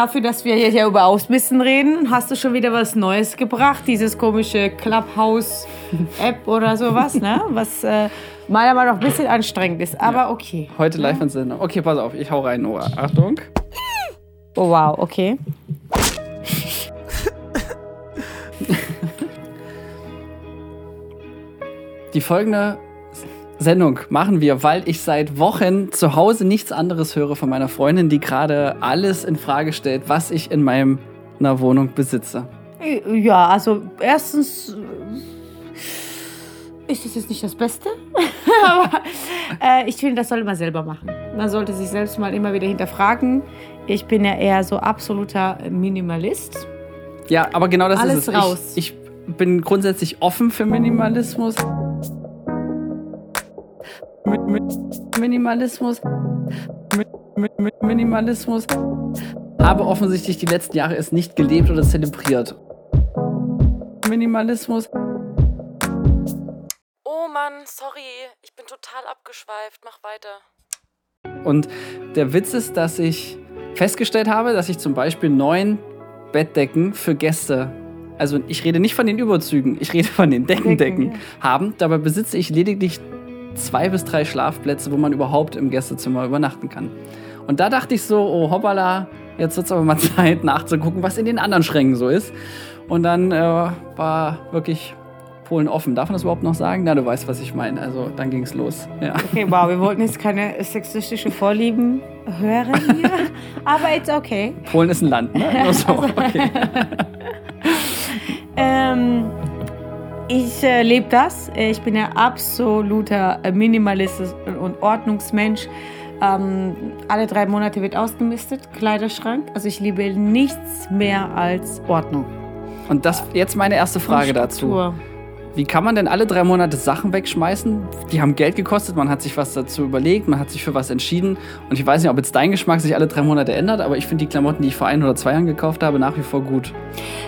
dafür, dass wir ja über Ausmisten reden, hast du schon wieder was Neues gebracht. Dieses komische Clubhouse-App oder sowas, ne? Was äh, meiner Meinung nach ein bisschen anstrengend ist. Aber Ja. okay. Heute live in Sendung. Okay, pass auf, ich hau rein, Nora. Achtung. Oh, wow, okay. Die folgende Sendung machen wir, weil ich seit Wochen zu Hause nichts anderes höre von meiner Freundin, die gerade alles in Frage stellt, was ich in meiner Wohnung besitze. Ja, also erstens äh, ist es jetzt nicht das Beste, aber äh, ich finde, das sollte man selber machen. Man sollte sich selbst mal immer wieder hinterfragen. Ich bin ja eher so absoluter Minimalist. Ja, aber genau das Alles ist es. raus. Ich, ich bin grundsätzlich offen für Minimalismus. Mit, mit Minimalismus. Mit, mit, mit Minimalismus. Habe offensichtlich die letzten Jahre es nicht gelebt oder zelebriert. Minimalismus. Oh Mann, sorry, ich bin total abgeschweift. Mach weiter. Und der Witz ist, dass ich festgestellt habe, dass ich zum Beispiel neun Bettdecken für Gäste, also ich rede nicht von den Überzügen, ich rede von den Deckendecken, Decken, haben. Dabei besitze ich lediglich zwei bis drei Schlafplätze, wo man überhaupt im Gästezimmer übernachten kann. Und da dachte ich so, oh hoppala, jetzt wird es aber mal Zeit nachzugucken, was in den anderen Schränken so ist. Und dann äh, war wirklich Polen offen. Darf man das überhaupt noch sagen? Na, du weißt, was ich meine. Also dann ging es los. Ja. Okay, wow, wir wollten jetzt keine sexistische Vorlieben hören hier, aber it's okay. Polen ist ein Land, ne? So. Okay. Ähm, ich äh, lebe das. Äh, Ich bin ja absoluter Minimalist und Ordnungsmensch. Ähm, alle drei Monate wird ausgemistet, Kleiderschrank. Also ich liebe nichts mehr als Ordnung. Und das jetzt meine erste Frage dazu. Wie kann man denn alle drei Monate Sachen wegschmeißen? Die haben Geld gekostet, man hat sich was dazu überlegt, man hat sich für was entschieden. Und ich weiß nicht, ob jetzt dein Geschmack sich alle drei Monate ändert, aber ich finde die Klamotten, die ich vor ein oder zwei Jahren gekauft habe, nach wie vor gut.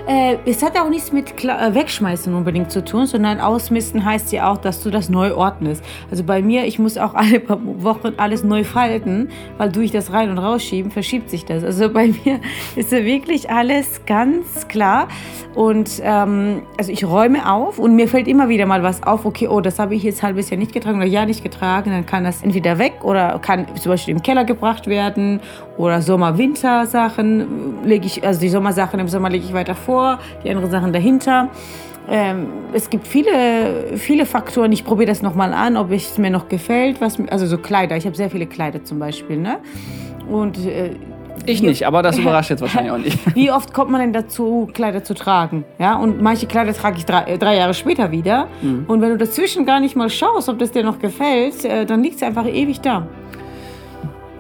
Äh, es hat auch nichts mit Kla äh, Wegschmeißen unbedingt zu tun, sondern Ausmisten heißt ja auch, dass du das neu ordnest. Also bei mir, ich muss auch alle paar Wochen alles neu falten, weil durch das Rein- und Rausschieben verschiebt sich das. Also bei mir ist ja wirklich alles ganz klar. Und ähm, also ich räume auf und mir fällt immer wieder mal was auf, okay, oh, das habe ich jetzt halbes Jahr nicht getragen oder Jahr nicht getragen, dann kann das entweder weg oder kann zum Beispiel im Keller gebracht werden oder Sommer-Winter-Sachen lege ich, also die Sommersachen im Sommer lege ich weiter vor, die anderen Sachen dahinter. Ähm, es gibt viele, viele Faktoren. Ich probiere das nochmal an, ob es mir noch gefällt. Was, also so Kleider. Ich habe sehr viele Kleider zum Beispiel. Ne? Und äh, Ich nicht, aber das überrascht jetzt wahrscheinlich auch nicht. wie oft kommt man denn dazu, Kleider zu tragen? Ja, und manche Kleider trage ich drei, äh, drei Jahre später wieder. Und wenn du dazwischen gar nicht mal schaust, ob das dir noch gefällt, äh, dann liegt es einfach ewig da.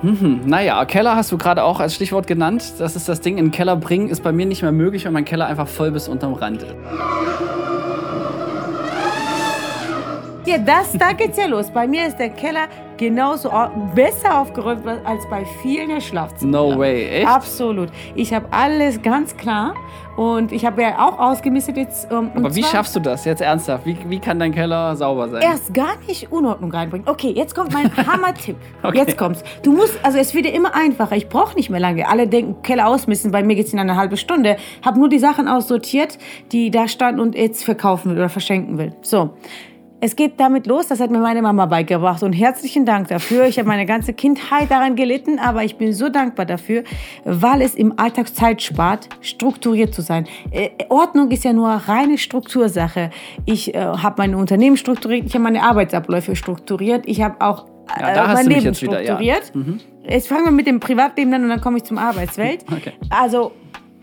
Hm, naja, Keller hast du gerade auch als Stichwort genannt. Das ist das Ding, in den Keller bringen ist bei mir nicht mehr möglich, weil mein Keller einfach voll bis unterm Rand ist. Ja, das, da geht's ja los. Bei mir ist der Keller genauso au- besser aufgeräumt als bei vielen der Schlafzimmer. No way, echt? Absolut. Ich habe alles ganz klar und ich habe ja auch ausgemistet jetzt. ähm, und Aber wie schaffst du das jetzt ernsthaft? Wie, wie kann dein Keller sauber sein? Erst gar nicht Unordnung reinbringen. Okay, jetzt kommt mein Hammer-Tipp. Okay. Jetzt kommt's. Du musst, also es wird dir immer einfacher. Ich brauche nicht mehr lange. Alle denken, Keller ausmisten. Bei mir geht's in eine halbe Stunde. Hab nur die Sachen aussortiert, die da standen und jetzt verkaufen will oder verschenken will. So. Es geht damit los, das hat mir meine Mama beigebracht und herzlichen Dank dafür. Ich habe meine ganze Kindheit daran gelitten, aber ich bin so dankbar dafür, weil es im Alltag Zeit spart, strukturiert zu sein. Äh, Ordnung ist ja nur reine Struktursache. Ich äh, habe mein Unternehmen strukturiert, ich habe meine Arbeitsabläufe strukturiert, ich habe auch Ja, äh, da hast mein du mich Leben jetzt wieder, ja. strukturiert. Jetzt fangen wir mit dem Privatleben an und dann komme ich zum Arbeitswelt. Okay. Also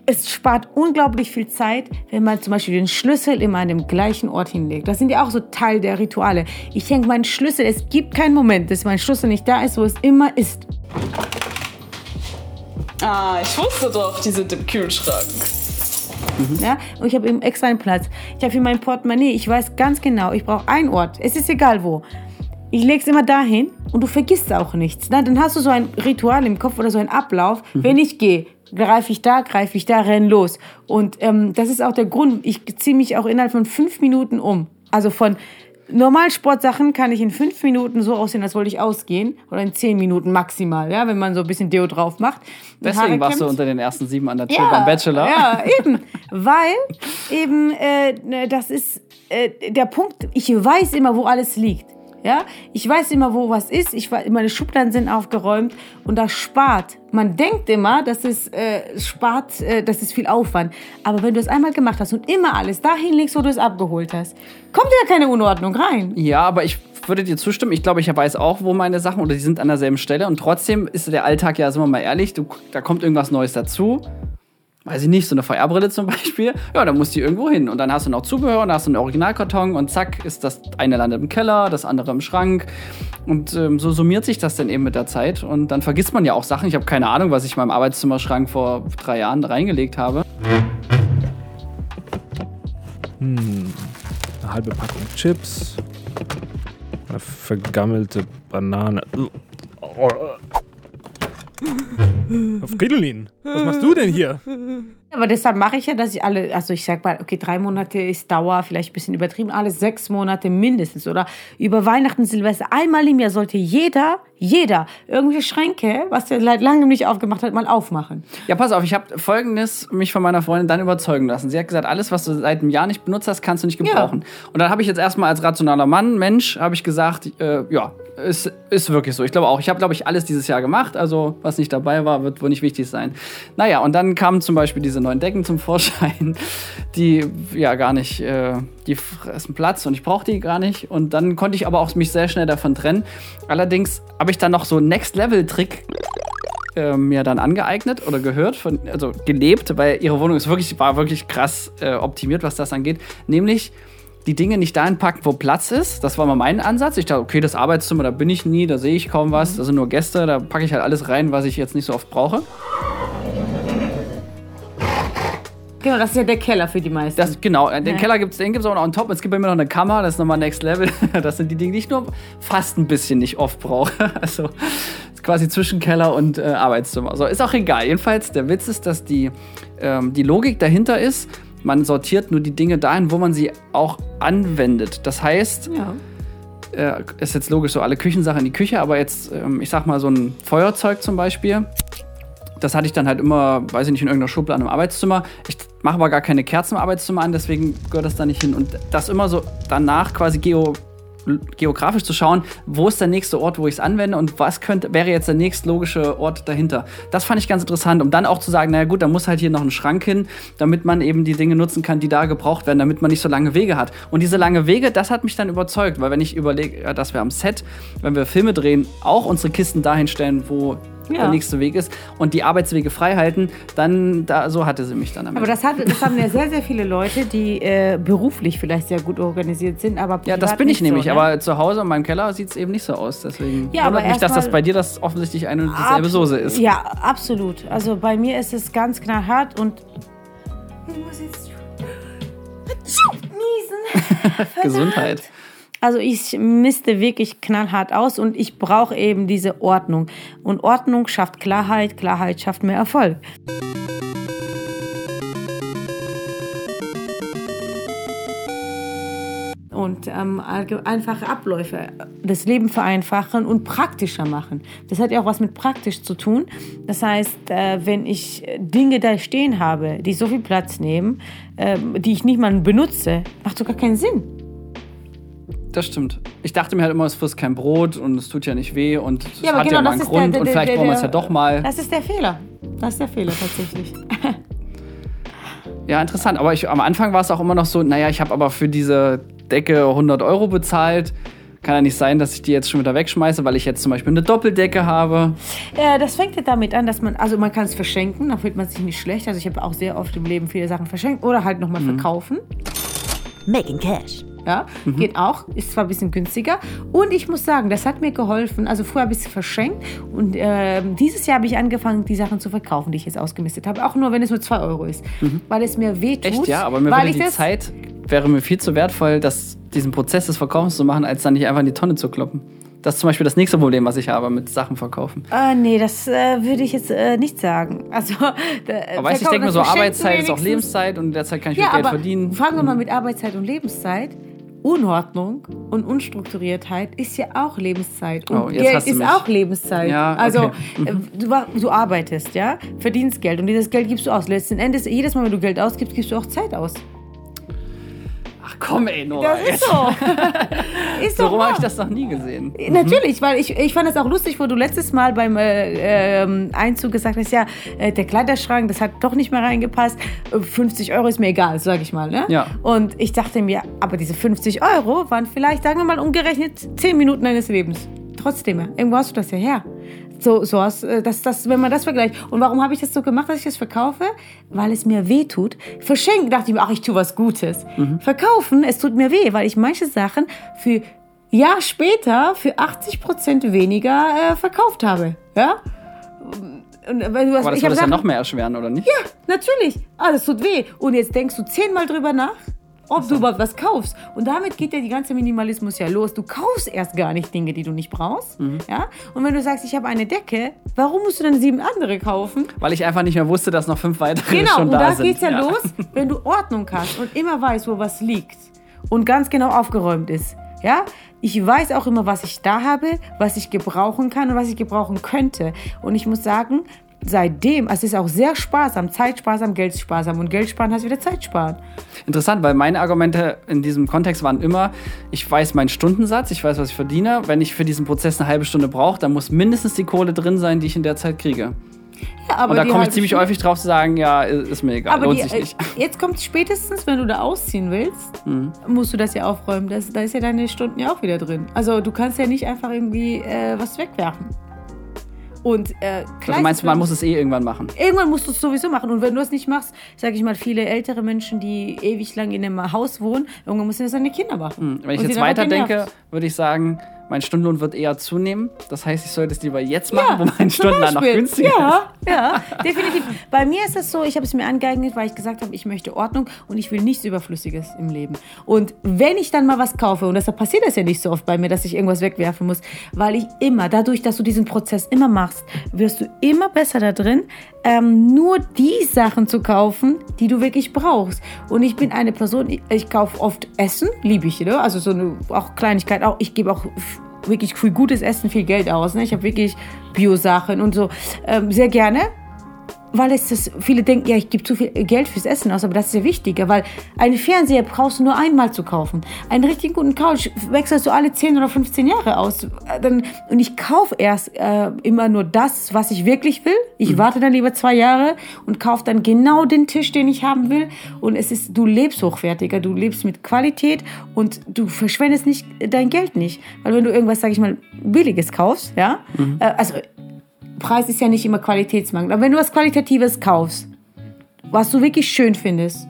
es spart unglaublich viel Zeit, wenn man zum Beispiel den Schlüssel immer an dem gleichen Ort hinlegt. Das sind ja auch so Teil der Rituale. Ich denke, mein Schlüssel, es gibt keinen Moment, dass mein Schlüssel nicht da ist, wo es immer ist. Ah, ich wusste doch, die sind im Kühlschrank. Ja? Und ich habe eben extra einen Platz. Ich habe für mein Portemonnaie, ich weiß ganz genau, ich brauche einen Ort. Es ist egal wo. Ich lege es immer dahin und du vergisst auch nichts. Na, dann hast du so ein Ritual im Kopf oder so einen Ablauf. Wenn ich gehe, greife ich da, greife ich da, renn los. Und ähm, das ist auch der Grund, ich ziehe mich auch innerhalb von fünf Minuten um. Also von normal Sportsachen kann ich in fünf Minuten so aussehen, als wollte ich ausgehen. Oder in zehn Minuten maximal, ja, wenn man so ein bisschen Deo drauf macht. Deswegen warst du unter den ersten sieben an der Tür beim Bachelor. Ja, eben. Weil eben äh, das ist äh, der Punkt, ich weiß immer, wo alles liegt. Ja, ich weiß immer, wo was ist. Ich meine Schubladen sind aufgeräumt und das spart. Man denkt immer, dass es äh, spart, äh, das ist viel Aufwand. Aber wenn du es einmal gemacht hast und immer alles dahin legst, wo du es abgeholt hast, kommt ja keine Unordnung rein. Ja, aber ich würde dir zustimmen. Ich glaube, ich weiß auch, wo meine Sachen oder die sind an derselben Stelle. Und trotzdem ist der Alltag ja, sind wir mal ehrlich, du, da kommt irgendwas Neues dazu. Weiß ich nicht, so eine VR-Brille zum Beispiel. Ja, dann muss die irgendwo hin. Und dann hast du noch Zubehör und dann hast du einen Originalkarton und zack, ist das eine landet im Keller, das andere im Schrank. Und ähm, so summiert sich das dann eben mit der Zeit. Und dann vergisst man ja auch Sachen. Ich habe keine Ahnung, was ich in meinem Arbeitszimmerschrank vor drei Jahren reingelegt habe. Eine halbe Packung Chips. Eine vergammelte Banane. Fridolin, was machst du denn hier? Aber deshalb mache ich ja, dass ich alle, also ich sag mal, okay, drei Monate ist Dauer, vielleicht ein bisschen übertrieben, alle sechs Monate mindestens oder über Weihnachten, Silvester, einmal im Jahr sollte jeder, jeder irgendwelche Schränke, was er seit langem nicht aufgemacht hat, mal aufmachen. Ja, pass auf, ich habe folgendes mich von meiner Freundin dann überzeugen lassen. Sie hat gesagt, alles, was du seit einem Jahr nicht benutzt hast, kannst du nicht gebrauchen. Und dann habe ich jetzt erstmal als rationaler Mann, Mensch, habe ich gesagt, äh, ja, ist, ist wirklich so. Ich glaube auch, ich habe, glaube ich, alles dieses Jahr gemacht. Also, was nicht dabei war, wird wohl nicht wichtig sein. Naja, und dann kamen zum Beispiel diese neuen Decken zum Vorschein, die ja gar nicht, äh, die fressen Platz und ich brauche die gar nicht. Und dann konnte ich aber auch mich sehr schnell davon trennen. Allerdings habe ich dann noch so einen Next-Level-Trick äh, mir dann angeeignet oder gehört, von, also gelebt, weil ihre Wohnung ist wirklich, war wirklich krass äh, optimiert, was das angeht. Nämlich die Dinge nicht dahin packen, wo Platz ist. Das war mal mein Ansatz. Ich dachte, okay, das Arbeitszimmer, da bin ich nie, da sehe ich kaum was, da sind nur Gäste, da packe ich halt alles rein, was ich jetzt nicht so oft brauche. Genau, das ist ja der Keller für die meisten. Das, genau, den Ja. Keller gibt es den gibt's auch noch on top. Es gibt bei mir noch eine Kammer, das ist nochmal Next Level. Das sind die Dinge, die ich nur fast ein bisschen nicht oft brauche. Also ist quasi zwischen Keller und äh, Arbeitszimmer. So, ist auch egal. Jedenfalls, der Witz ist, dass die, ähm, die Logik dahinter ist, man sortiert nur die Dinge dahin, wo man sie auch anwendet. Das heißt, ja. äh, ist jetzt logisch so alle Küchensachen in die Küche, aber jetzt, ähm, ich sag mal, so ein Feuerzeug zum Beispiel, das hatte ich dann halt immer, weiß ich nicht, in irgendeiner Schublade im Arbeitszimmer. Ich mache aber gar keine Kerzen im Arbeitszimmer an, deswegen gehört das da nicht hin. Und das immer so danach quasi geo geografisch zu schauen, wo ist der nächste Ort, wo ich es anwende und was könnte, wäre jetzt der nächstlogische Ort dahinter. Das fand ich ganz interessant, um dann auch zu sagen, naja gut, da muss halt hier noch ein Schrank hin, damit man eben die Dinge nutzen kann, die da gebraucht werden, damit man nicht so lange Wege hat. Und diese lange Wege, das hat mich dann überzeugt, weil wenn ich überlege, dass wir am Set, wenn wir Filme drehen, auch unsere Kisten dahin stellen, wo Ja. der nächste Weg ist und die Arbeitswege frei halten, dann da, so hatte sie mich dann am Aber Ende. das, hat, das haben ja sehr, sehr viele Leute, die äh, beruflich vielleicht sehr gut organisiert sind, aber Ja, das bin ich nicht nämlich, so, ne? aber zu Hause in meinem Keller sieht es eben nicht so aus. Deswegen Ja, aber wundert mich, dass erst das bei dir das offensichtlich eine und dieselbe Soße ist. Ja, absolut. Also bei mir ist es ganz knallhart und ich muss jetzt niesen. Gesundheit. Also ich misste wirklich knallhart aus und ich brauche eben diese Ordnung. Und Ordnung schafft Klarheit, Klarheit schafft mehr Erfolg. Und ähm, einfache Abläufe, das Leben vereinfachen und praktischer machen. Das hat ja auch was mit praktisch zu tun. Das heißt, äh, wenn ich Dinge da stehen habe, die so viel Platz nehmen, ähm, die ich nicht mal benutze, macht sogar keinen Sinn. Das stimmt. Ich dachte mir halt immer, es frisst kein Brot und es tut ja nicht weh und es Ja, aber hat genau, ja mal das einen ist der- Grund der- und vielleicht der- brauchen wir es ja doch mal. Das ist der Fehler. Das ist der Fehler tatsächlich. Ja, interessant. Aber ich, am Anfang war es auch immer noch so, naja, ich habe aber für diese Decke 100 Euro bezahlt. Kann ja nicht sein, dass ich die jetzt schon wieder wegschmeiße, weil ich jetzt zum Beispiel eine Doppeldecke habe. Äh, das fängt ja damit an, dass man, also man kann es verschenken, da fühlt man sich nicht schlecht. Also ich habe auch sehr oft im Leben viele Sachen verschenkt oder halt nochmal Mhm. verkaufen. Making cash. Ja, Mhm. geht auch, ist zwar ein bisschen günstiger. Und ich muss sagen, das hat mir geholfen. Also früher habe ich es verschenkt und ähm, dieses Jahr habe ich angefangen, die Sachen zu verkaufen, die ich jetzt ausgemistet habe. Auch nur, wenn es nur 2 Euro ist. Weil es mir wehtut. Mhm. Echt, ja, aber mir weil die das, Zeit, wäre mir viel zu wertvoll, das, diesen Prozess des Verkaufens zu machen, als dann nicht einfach in die Tonne zu kloppen. Das ist zum Beispiel das nächste Problem, was ich habe mit Sachen verkaufen. Äh, nee, das äh, würde ich jetzt äh, nicht sagen. Also, da, Aber weißt du, ich denke mir so, Arbeitszeit ist auch. Lebenszeit und in der Zeit kann ich Ja, viel Geld verdienen. fangen wir mal mit Arbeitszeit und Lebenszeit. Unordnung und Unstrukturiertheit ist ja auch Lebenszeit. Und Oh, Geld ist mich. auch Lebenszeit. Ja, Also okay. Mhm. äh, du, du arbeitest, ja, verdienst Geld und dieses Geld gibst du aus. Letzten Endes, jedes Mal, wenn du Geld ausgibst, gibst du auch Zeit aus. Ach komm, ey, Nora. Das ist so. ist So doch rum habe ich das noch nie gesehen. Natürlich, weil ich, ich fand es auch lustig, wo du letztes Mal beim äh, ähm, Einzug gesagt hast, ja, äh, der Kleiderschrank, das hat doch nicht mehr reingepasst. Äh, 50 Euro ist mir egal, sage ich mal. Ne? Ja. Und ich dachte mir, aber diese 50 Euro waren vielleicht, sagen wir mal, umgerechnet 10 Minuten deines Lebens. Trotzdem, ja, irgendwo hast du das ja her. So, so hast, äh, das, das, wenn man das vergleicht. Und warum habe ich das so gemacht, dass ich das verkaufe? Weil es mir weh tut. Verschenken dachte ich mir, ach, ich tue was Gutes. Verkaufen, es tut mir weh, weil ich manche Sachen für Jahr später für 80 Prozent weniger äh, verkauft habe. Ja? Und, äh, hast, Aber das würde es ja noch mehr erschweren, oder nicht? Natürlich. Ah, das tut weh. Und jetzt denkst du zehnmal drüber nach, ob du überhaupt was kaufst. Und damit geht ja die ganze Minimalismus ja los. Du kaufst erst gar nicht Dinge, die du nicht brauchst. Mhm. Ja? Und wenn du sagst, ich habe eine Decke, warum musst du dann sieben andere kaufen? Weil ich einfach nicht mehr wusste, dass noch fünf weitere Genau, schon und da da sind. geht's ja, los, wenn du Ordnung hast und immer weißt, wo was liegt und ganz genau aufgeräumt ist. Ja, ich weiß auch immer, was ich da habe, was ich gebrauchen kann und was ich gebrauchen könnte. Und ich muss sagen, seitdem, also es ist auch sehr sparsam, zeitsparsam, geldsparsam und Geld sparen heißt wieder Zeit sparen. Interessant, weil meine Argumente in diesem Kontext waren immer, ich weiß meinen Stundensatz, ich weiß, was ich verdiene. Wenn ich für diesen Prozess eine halbe Stunde brauche, dann muss mindestens die Kohle drin sein, die ich in der Zeit kriege. Ja, aber Und da komme ich ziemlich häufig drauf zu sagen, ja, ist mir egal, Aber lohnt die, sich nicht. äh, jetzt kommt spätestens, wenn du da ausziehen willst, Mhm. musst du das ja aufräumen. Das, da ist ja deine Stunden ja auch wieder drin. Also du kannst ja nicht einfach irgendwie äh, was wegwerfen. Und äh, Also meinst du, man muss es eh irgendwann machen? Irgendwann musst du es sowieso machen. Und wenn du es nicht machst, sage ich mal, viele ältere Menschen, die ewig lang in einem Haus wohnen, irgendwann müssen das seine Kinder machen. Hm, Wenn ich Und jetzt dann weiterdenke, würde ich sagen, mein Stundenlohn wird eher zunehmen. Das heißt, ich sollte es lieber jetzt machen, Ja, wo mein Stundenlohn noch günstiger ja, Ja, definitiv. Bei mir ist es so, ich habe es mir angeeignet, weil ich gesagt habe, ich möchte Ordnung und ich will nichts Überflüssiges im Leben. Und wenn ich dann mal was kaufe, und deshalb passiert das ja nicht so oft bei mir, dass ich irgendwas wegwerfen muss, weil ich immer, dadurch, dass du diesen Prozess immer machst, wirst du immer besser da drin, ähm, nur die Sachen zu kaufen, die du wirklich brauchst. Und ich bin eine Person, ich, ich kaufe oft Essen, liebe ich, ne? also so eine auch Kleinigkeit, auch ich gebe auch wirklich für gutes Essen viel Geld aus. Ne? Ich habe wirklich Bio-Sachen und so ähm, sehr gerne. Weil es das, viele denken, ja, ich gebe zu viel Geld fürs Essen aus, aber das ist ja wichtiger, weil einen Fernseher brauchst du nur einmal zu kaufen. Einen richtig guten Couch wechselst du alle 10 oder 15 Jahre aus. Äh, Dann, und ich kaufe erst äh, immer nur das, was ich wirklich will. Ich warte dann lieber zwei Jahre und kaufe dann genau den Tisch, den ich haben will. Und es ist, du lebst hochwertiger, du lebst mit Qualität und du verschwendest nicht dein Geld nicht. Weil wenn du irgendwas, sag ich mal, Billiges kaufst, ja, äh, also Preis ist ja nicht immer Qualitätsmangel. Aber wenn du was Qualitatives kaufst, was du wirklich schön findest,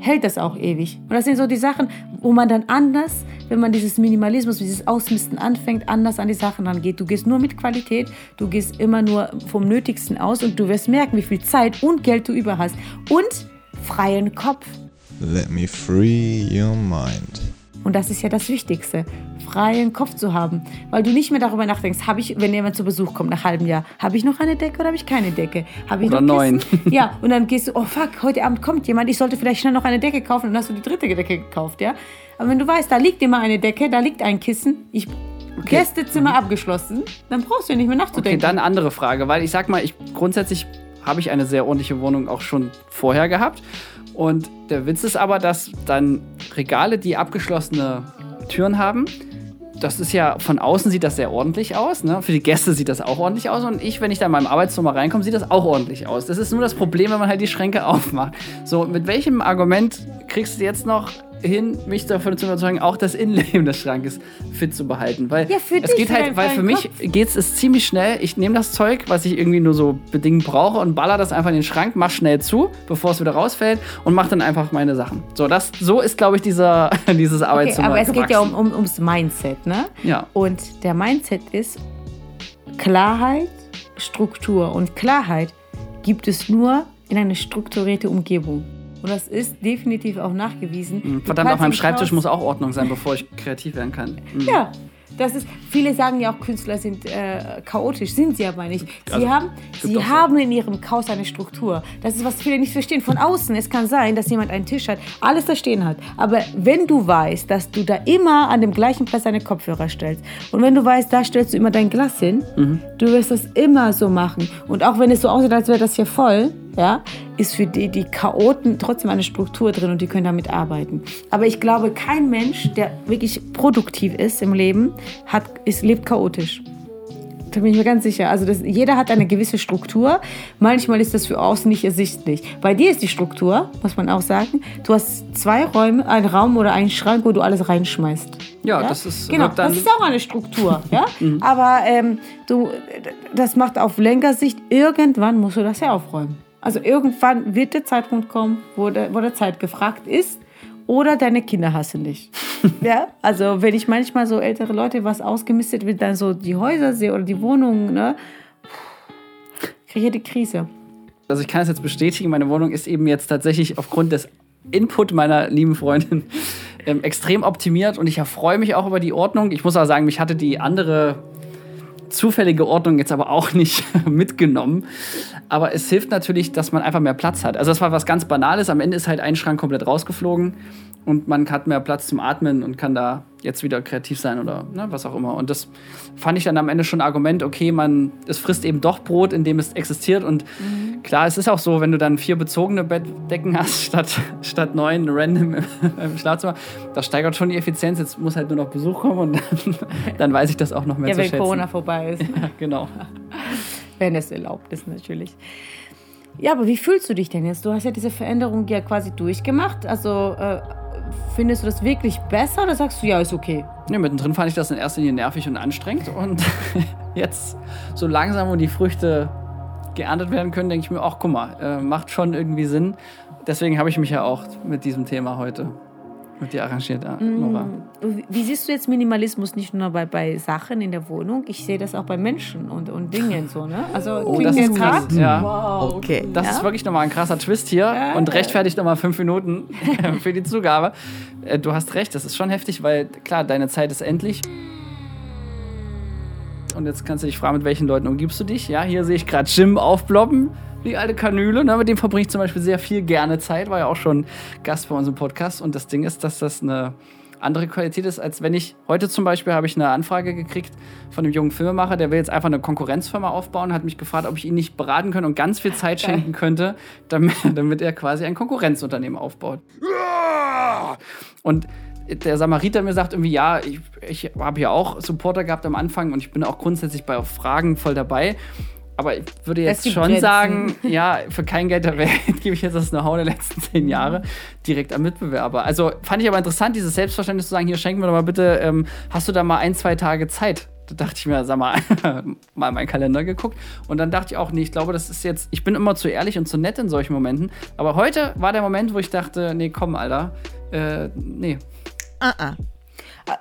hält das auch ewig. Und das sind so die Sachen, wo man dann anders, wenn man dieses Minimalismus, dieses Ausmisten anfängt, anders an die Sachen rangeht. Du gehst nur mit Qualität, du gehst immer nur vom Nötigsten aus und du wirst merken, wie viel Zeit und Geld du über hast. Und freien Kopf. Let me free your mind. Und das ist ja das Wichtigste, freien Kopf zu haben, weil du nicht mehr darüber nachdenkst, habe ich, wenn jemand zu Besuch kommt nach halbem Jahr, habe ich noch eine Decke oder habe ich keine Decke? Habe ich Oder noch neun. Ja, und dann gehst du, oh fuck, heute Abend kommt jemand, ich sollte vielleicht schnell noch eine Decke kaufen und dann hast du die dritte Decke gekauft, ja? Aber wenn du weißt, da liegt immer eine Decke, da liegt ein Kissen, ich Gästezimmer abgeschlossen, dann brauchst du ja nicht mehr Okay, nachzudenken. dann eine andere Frage, weil ich sag mal, ich grundsätzlich habe ich eine sehr ordentliche Wohnung auch schon vorher gehabt. Und der Witz ist aber, dass dann Regale, die abgeschlossene Türen haben, das ist ja von außen sieht das sehr ordentlich aus. Ne? Für die Gäste sieht das auch ordentlich aus. Und ich, wenn ich da in meinem Arbeitszimmer reinkomme, sieht das auch ordentlich aus. Das ist nur das Problem, wenn man halt die Schränke aufmacht. So, mit welchem Argument kriegst du jetzt noch hin, mich davon zu überzeugen, auch das Innenleben des Schrankes fit zu behalten? Weil Ja, für es geht halt, weil für mich geht es ziemlich schnell. Ich nehme das Zeug, was ich irgendwie nur so bedingt brauche und baller das einfach in den Schrank, mach schnell zu, bevor es wieder rausfällt und mach dann einfach meine Sachen. So, das, so ist, glaube ich, dieser, dieses Okay, Arbeitszimmer aber es geht ja um, gewachsen. um, ums Mindset, ne? Ja. Und der Mindset ist Klarheit, Struktur. Und Klarheit gibt es nur in einer strukturierten Umgebung. Und das ist definitiv auch nachgewiesen. Du Hm, Verdammt, auf meinem Schreibtisch muss auch Ordnung sein, bevor ich kreativ werden kann. Mhm. Ja. Das ist, viele sagen ja auch, Künstler sind äh, chaotisch, sind sie aber nicht. Sie, Also, haben, sie so. haben in ihrem Chaos eine Struktur. Das ist, was viele nicht verstehen. Von außen, es kann sein, dass jemand einen Tisch hat, alles da stehen hat. Aber wenn du weißt, dass du da immer an dem gleichen Platz deine Kopfhörer stellst und wenn du weißt, da stellst du immer dein Glas hin, Mhm. du wirst das immer so machen. Und auch wenn es so aussieht, als wäre das hier voll, ja, ist für die, die Chaoten trotzdem eine Struktur drin und die können damit arbeiten. Aber ich glaube, kein Mensch, der wirklich produktiv ist im Leben, hat, ist, lebt chaotisch. Da bin ich mir ganz sicher. Also das, jeder hat eine gewisse Struktur. Manchmal ist das für außen nicht ersichtlich. Bei dir ist die Struktur, muss man auch sagen. Du hast zwei Räume, einen Raum oder einen Schrank, wo du alles reinschmeißt. Ja, das ist- genau. Das ist auch eine Struktur, ja. Aber ähm, du, das macht auf länger Sicht. Irgendwann musst du das ja aufräumen. Also irgendwann wird der Zeitpunkt kommen, wo der, wo der Zeit gefragt ist. Oder deine Kinder hassen dich. ja, also wenn ich manchmal so ältere Leute was ausgemistet wird, dann so die Häuser sehe oder die Wohnungen, ne, kriege ich die Krise. Also ich kann es jetzt bestätigen, meine Wohnung ist eben jetzt tatsächlich aufgrund des Input meiner lieben Freundin ähm, extrem optimiert und ich erfreue mich auch über die Ordnung. Ich muss aber sagen, mich hatte die andere zufällige Ordnung jetzt aber auch nicht mitgenommen. Aber es hilft natürlich, dass man einfach mehr Platz hat. Also das war was ganz Banales. Am Ende ist halt ein Schrank komplett rausgeflogen und man hat mehr Platz zum Atmen und kann da jetzt wieder kreativ sein oder ne, was auch immer. Und das fand ich dann am Ende schon ein Argument, okay, man, es frisst eben doch Brot, in dem es existiert. Und klar, es ist auch so, wenn du dann vier bezogene Bettdecken hast, statt, statt neun random im, im Schlafzimmer, das steigert schon die Effizienz. Jetzt muss halt nur noch Besuch kommen und dann, dann weiß ich das auch noch mehr Ja, zu wenn schätzen. Corona vorbei ist. Ja, genau. Wenn es erlaubt ist, natürlich. Ja, aber wie fühlst du dich denn jetzt? Du hast ja diese Veränderung ja quasi durchgemacht. Also äh, findest du das wirklich besser oder sagst du, ja, ist okay? Ja, mittendrin fand ich das in erster Linie nervig und anstrengend. Und jetzt so langsam, wo die Früchte geerntet werden können, denke ich mir, ach guck mal, äh, macht schon irgendwie Sinn. Deswegen habe ich mich ja auch mit diesem Thema heute mit dir arrangiert, äh, Nora. Wie- siehst du jetzt Minimalismus nicht nur bei, bei Sachen in der Wohnung? Ich sehe das auch bei Menschen und, und Dingen so, ne? Also Oh, das ist krass. Ja. Okay. Das ist wirklich nochmal ein krasser Twist hier und rechtfertigt nochmal fünf Minuten für die Zugabe. Äh, Du hast recht, das ist schon heftig, weil klar, deine Zeit ist endlich. Und jetzt kannst du dich fragen, mit welchen Leuten umgibst du dich? Ja, hier sehe ich gerade Jim aufploppen, die alte Kanüle. Ne? Mit dem verbringe ich zum Beispiel sehr viel gerne Zeit, war ja auch schon Gast bei unserem Podcast. Und das Ding ist, dass das eine andere Qualität ist, als wenn ich heute zum Beispiel habe ich eine Anfrage gekriegt von einem jungen Filmemacher, der will jetzt einfach eine Konkurrenzfirma aufbauen, hat mich gefragt, ob ich ihn nicht beraten könnte und ganz viel Zeit schenken könnte, damit, damit er quasi ein Konkurrenzunternehmen aufbaut. Und der Samariter mir sagt irgendwie, ja, ich, ich habe ja auch Supporter gehabt am Anfang und ich bin auch grundsätzlich bei Fragen voll dabei. Aber ich würde jetzt schon Grenzen. sagen, ja, für kein Geld der Welt gebe ich jetzt das Know-how der letzten zehn Jahre direkt an Mitbewerber. Also fand ich aber interessant, dieses Selbstverständnis zu sagen, hier schenken wir doch mal bitte, ähm, hast du da mal ein, zwei Tage Zeit? Da dachte ich mir, sag mal, mal meinen Kalender geguckt. Und dann dachte ich auch, nee, ich glaube, das ist jetzt, ich bin immer zu ehrlich und zu nett in solchen Momenten. Aber heute war der Moment, wo ich dachte, nee, komm, Alter, äh, nee, Ah, ah.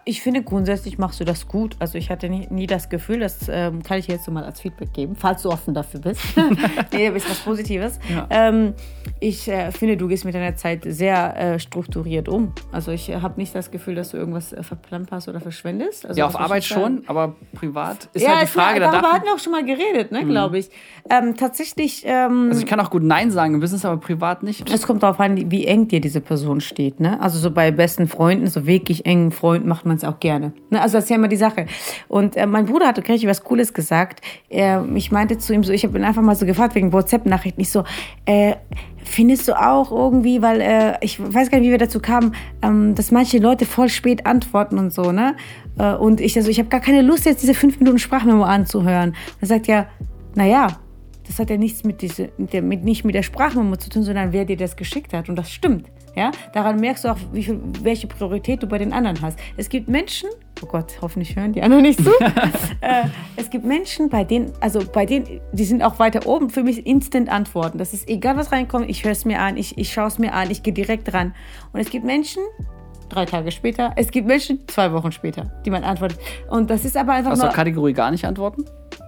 Ich finde, grundsätzlich machst du das gut. Also ich hatte nie, nie das Gefühl, das ähm, kann ich dir jetzt so mal als Feedback geben, falls du offen dafür bist. nee, ist was Positives. Ja. Ähm, ich äh, finde, du gehst mit deiner Zeit sehr äh, strukturiert um. Also ich äh, habe nicht das Gefühl, dass du irgendwas äh, verplemperst oder verschwendest. Also ja, auf Arbeit schon, aber privat ist ja, halt die Frage, da darüber hatten wir auch schon mal geredet, ne, glaube ich. Ähm, tatsächlich, ähm, also ich kann auch gut Nein sagen im Business, aber privat nicht. es kommt darauf an, wie eng dir diese Person steht. Ne? Also so bei besten Freunden, so wirklich engen Freunden macht man es auch gerne. Ne? Also das ist ja immer die Sache. Und äh, mein Bruder hatte richtig was Cooles gesagt. Er, ich meinte zu ihm so, ich habe ihn einfach mal so gefragt wegen WhatsApp-Nachrichten. Ich so, äh, findest du auch irgendwie, weil äh, ich weiß gar nicht, wie wir dazu kamen, ähm, dass manche Leute voll spät antworten und so, ne? Äh, und ich also, ich habe gar keine Lust, jetzt diese fünf Minuten Sprachmemo anzuhören. Er sagt ja, naja, das hat ja nichts mit, diese, mit, der, mit nicht mit der Sprachmemo zu tun, sondern wer dir das geschickt hat. Und das stimmt. Ja? Daran merkst du auch, viel, welche Priorität du bei den anderen hast. Es gibt Menschen, oh Gott, hoffentlich hören die anderen nicht zu. äh, es gibt Menschen, bei denen, also bei denen, die sind auch weiter oben, für mich instant antworten. Das ist egal, was reinkommt, ich höre es mir an, ich, ich schaue es mir an, ich gehe direkt ran. Und es gibt Menschen, drei Tage später, es gibt Menschen, zwei Wochen später, die man antwortet. Und das ist aber einfach du nur. Kategorie gar nicht antworten?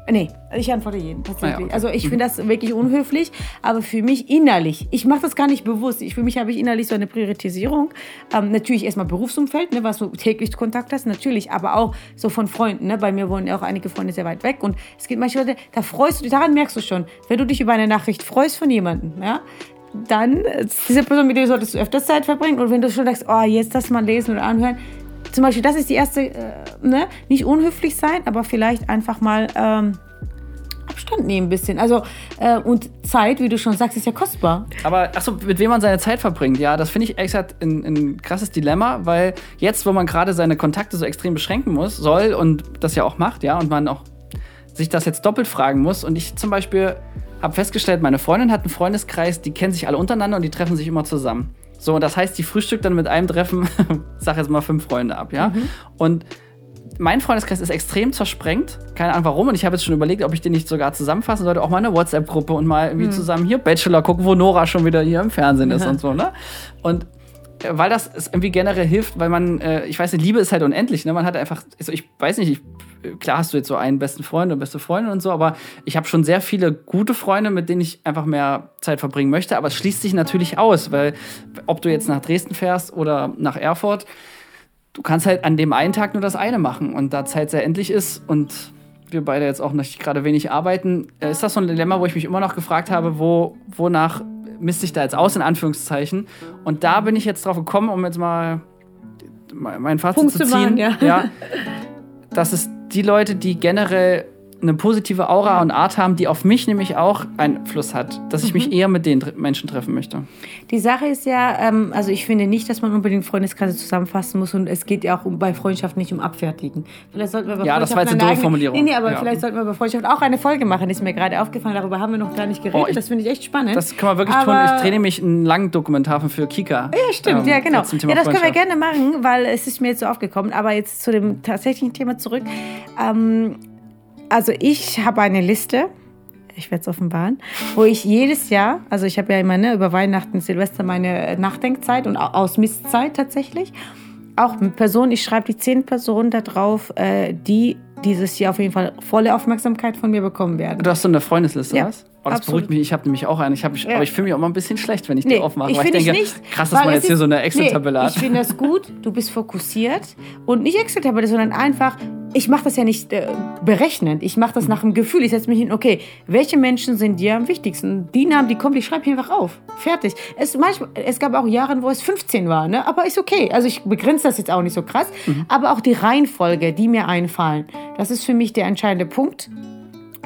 Nee, ich antworte jeden tatsächlich. Ah ja, okay. Also ich finde das wirklich unhöflich, aber für mich innerlich, ich mache das gar nicht bewusst. Ich, für mich habe ich innerlich so eine Priorisierung. Ähm, natürlich erstmal Berufsumfeld, ne, was du täglich Kontakt hast, natürlich, aber auch so von Freunden. Ne? Bei mir wohnen ja auch einige Freunde sehr weit weg und es gibt manche Leute, da freust du dich, daran merkst du schon, wenn du dich über eine Nachricht freust von jemandem, ja, dann äh, diese Person, mit der solltest du öfters Zeit verbringen und wenn du schon sagst, oh, jetzt das mal lesen oder anhören, zum Beispiel, das ist die erste, äh, ne? nicht unhöflich sein, aber vielleicht einfach mal ähm, Abstand nehmen ein bisschen. Also, äh, und Zeit, wie du schon sagst, ist ja kostbar. Aber achso, mit wem man seine Zeit verbringt, ja, das finde ich ehrlich gesagt ein, ein krasses Dilemma, weil jetzt, wo man gerade seine Kontakte so extrem beschränken muss, soll und das ja auch macht, ja, und man auch sich das jetzt doppelt fragen muss. Und ich zum Beispiel habe festgestellt, meine Freundin hat einen Freundeskreis, die kennen sich alle untereinander und die treffen sich immer zusammen. So, das heißt, die frühstückt dann mit einem Treffen, sag jetzt mal fünf Freunde ab, ja. Und mein Freundeskreis ist extrem zersprengt. Keine Ahnung warum. Und ich habe jetzt schon überlegt, ob ich den nicht sogar zusammenfassen sollte. Auch mal eine WhatsApp-Gruppe und mal irgendwie zusammen hier Bachelor gucken, wo Nora schon wieder hier im Fernsehen ist und so, ne? Und weil das irgendwie generell hilft, weil man, äh, ich weiß nicht, Liebe ist halt unendlich, ne? Man hat einfach, also ich weiß nicht, ich, klar hast du jetzt so einen besten Freund und beste Freundin und so, aber ich habe schon sehr viele gute Freunde, mit denen ich einfach mehr Zeit verbringen möchte. Aber es schließt sich natürlich aus, weil ob du jetzt nach Dresden fährst oder nach Erfurt, du kannst halt an dem einen Tag nur das eine machen. Und da Zeit sehr endlich ist und wir beide jetzt auch nicht gerade wenig arbeiten, äh, ist das so ein Dilemma, wo ich mich immer noch gefragt habe, wo, wonach misst sich da jetzt aus, in Anführungszeichen. Und da bin ich jetzt drauf gekommen, um jetzt mal mein Fazit Punkt zu ziehen. machen, ja. ja, dass es die Leute, die generell eine positive Aura und Art haben, die auf mich nämlich auch Einfluss hat, dass ich Mhm. mich eher mit den Menschen treffen möchte. Die Sache ist ja, ähm, also ich finde nicht, dass man unbedingt Freundeskreise zusammenfassen muss und es geht ja auch um, bei Freundschaft nicht um Abfertigen. Vielleicht sollten wir bei Ja, das war jetzt Freundschaft eine doofe Formulierung. Nee, nee, aber Ja. vielleicht sollten wir bei Freundschaft auch eine Folge machen. Ist mir gerade aufgefallen, darüber haben wir noch gar nicht geredet. Oh, ich- das finde ich echt spannend. Das kann man wirklich Aber- tun. Ich drehe nämlich einen langen Dokumentarfilm für Kika. Ja, stimmt, ähm, ja, genau. Ja, das können wir gerne machen, weil es ist mir jetzt so aufgekommen. Aber jetzt zu dem tatsächlichen Thema zurück. Ähm, also ich habe eine Liste, ich werde es offenbaren, wo ich jedes Jahr, also ich habe ja immer ne, über Weihnachten, Silvester meine äh, Nachdenkzeit und Au- Ausmisszeit tatsächlich. Auch Personen, ich schreibe die zehn Personen da drauf, äh, die dieses Jahr auf jeden Fall volle Aufmerksamkeit von mir bekommen werden. Du hast so eine Freundesliste, Ja, was? Oh, das absolut. beruhigt mich. Ich habe nämlich auch eine. Ich hab, Ja. Aber ich fühle mich auch mal ein bisschen schlecht, wenn ich Nee, die aufmache. ich weil ich finde denke, es nicht. krass, dass man jetzt hier ist- so eine Excel-Tabelle nee, hat. Ich finde das gut, du bist fokussiert und nicht Excel-Tabelle, sondern einfach, ich mache das ja nicht äh, berechnend, ich mache das nach dem Gefühl. Ich setze mich hin, okay, welche Menschen sind dir am wichtigsten? Die Namen, die kommen, die schreibe ich einfach auf. Fertig. Es, manchmal, es gab auch Jahre, wo es 15 war, ne? aber ist okay. Also ich begrenze das jetzt auch nicht so krass, Mhm. aber auch die Reihenfolge, die mir einfallen, das ist für mich der entscheidende Punkt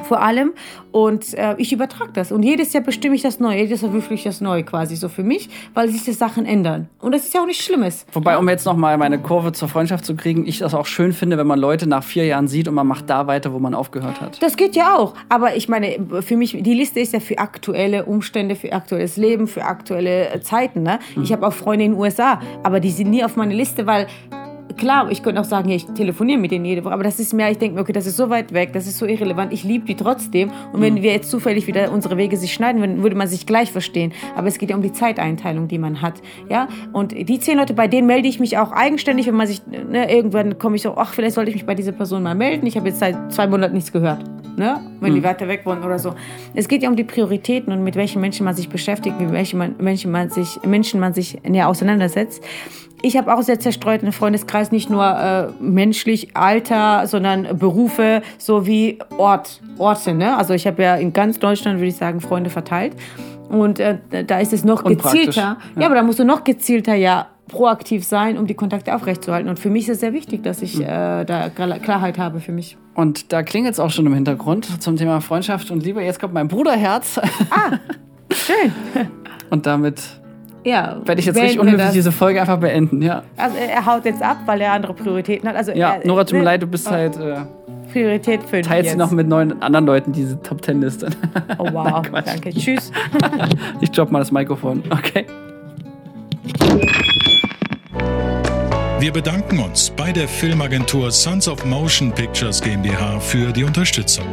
vor allem. Und äh, ich übertrage das. Und jedes Jahr bestimme ich das neu. Jedes Jahr würfel ich das neu quasi so für mich, weil sich die Sachen ändern. Und das ist ja auch nichts Schlimmes. Wobei, um jetzt nochmal meine Kurve zur Freundschaft zu kriegen, ich das auch schön finde, wenn man Leute nach vier Jahren sieht und man macht da weiter, wo man aufgehört hat. Das geht ja auch. Aber ich meine, für mich, die Liste ist ja für aktuelle Umstände, für aktuelles Leben, für aktuelle Zeiten. Ne? Ich habe auch Freunde in den USA, aber die sind nie auf meiner Liste, weil. Klar, ich könnte auch sagen, ja, ich telefoniere mit denen jede Woche, aber das ist mir, ich denke mir, okay, das ist so weit weg, das ist so irrelevant, ich liebe die trotzdem. Und wenn wir jetzt zufällig wieder unsere Wege sich schneiden würden, würde man sich gleich verstehen. Aber es geht ja um die Zeiteinteilung, die man hat. Ja? Und die zehn Leute, bei denen melde ich mich auch eigenständig, wenn man sich, ne, irgendwann komme ich so, ach, vielleicht sollte ich mich bei dieser Person mal melden. Ich habe jetzt seit zwei Monaten nichts gehört. Ne? Wenn die weiter weg wohnen oder so. Es geht ja um die Prioritäten und mit welchen Menschen man sich beschäftigt, mit welchen man, Menschen man sich, Menschen man sich näher auseinandersetzt. Ich habe auch sehr zerstreuten Freundeskreis, nicht nur äh, menschlich, Alter, sondern Berufe sowie Ort, Orte. Ne? Also ich habe ja in ganz Deutschland, würde ich sagen, Freunde verteilt. Und äh, da ist es noch gezielter. ja. Ja. aber da musst du noch gezielter ja proaktiv sein, um die Kontakte aufrechtzuerhalten. Und für mich ist es sehr wichtig, dass ich äh, da Klar- Klarheit habe für mich. Und da klingelt es auch schon im Hintergrund zum Thema Freundschaft und Liebe. Jetzt kommt mein Bruderherz. Schön. Und damit Ja. werde ich jetzt richtig das. diese Folge einfach beenden. Ja, Also er haut jetzt ab, weil er andere Prioritäten hat. Also ja er, Nora, tut mir leid, du bist halt. Äh, Priorität 5 teilst jetzt. noch mit neun anderen Leuten diese Top Ten Liste. Oh wow, Nein, danke. Tschüss. Ich droppe mal das Mikrofon. Okay. Wir bedanken uns bei der Filmagentur Sons of Motion Pictures GmbH für die Unterstützung.